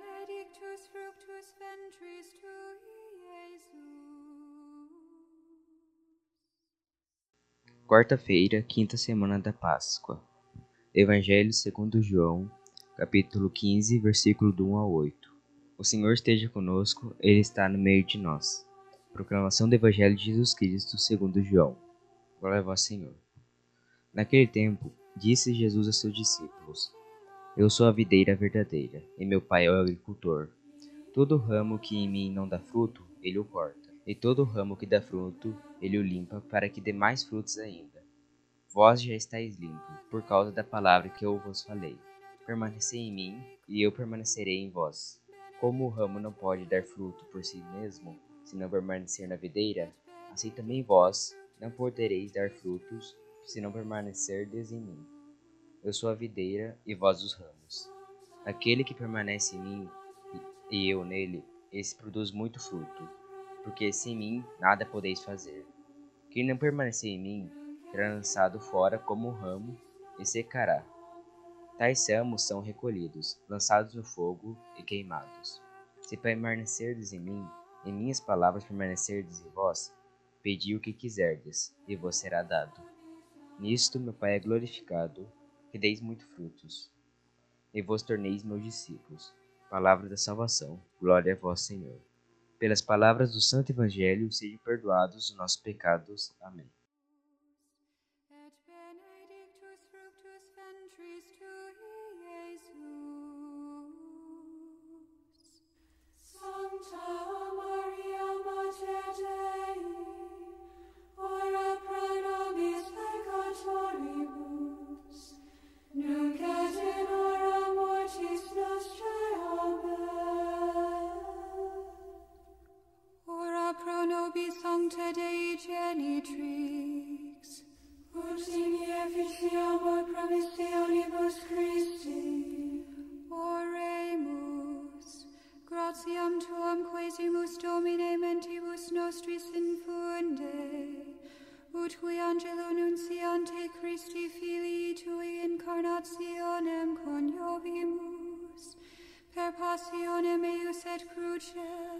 benedictus fructus ventris tui, Jesus. Quarta-feira, quinta semana da Páscoa. Evangelho segundo João, capítulo 15, versículo do 1 a 8. O Senhor esteja conosco, Ele está no meio de nós. Proclamação do Evangelho de Jesus Cristo segundo João. Glória a vós, Senhor. Naquele tempo, disse Jesus a seus discípulos, eu sou a videira verdadeira, e meu Pai é o agricultor. Todo ramo que em mim não dá fruto, Ele o corta e todo ramo que dá fruto, ele o limpa, para que dê mais frutos ainda. Vós já estáis limpos, por causa da palavra que eu vos falei. Permanecei em mim, e eu permanecerei em vós. Como o ramo não pode dar fruto por si mesmo, se não permanecer na videira, assim também vós não podereis dar frutos, se não permanecerdes em mim. Eu sou a videira, e vós os ramos. Aquele que permanece em mim, e eu nele, esse produz muito fruto porque sem mim nada podeis fazer. Quem não permanecer em mim será lançado fora como um ramo e secará. Tais ramos são recolhidos, lançados no fogo e queimados. Se permanecerdes em mim, e minhas palavras permanecerdes em vós, pedi o que quiserdes, e vos será dado. Nisto meu Pai é glorificado, que deis muito frutos, e vos torneis meus discípulos. Palavra da salvação, glória a vós, Senhor. Pelas palavras do Santo Evangelho, sejam perdoados os nossos pecados. Amém. Sancta Dei genitrix, ut in efficiamur promissionibus Christi. Oremus, gratiam tuam quesimus Domine mentibus nostris infunde, ut qui angelo nunciante Christi filii tui incarnationem coniovimus, per passionem eius et crucem,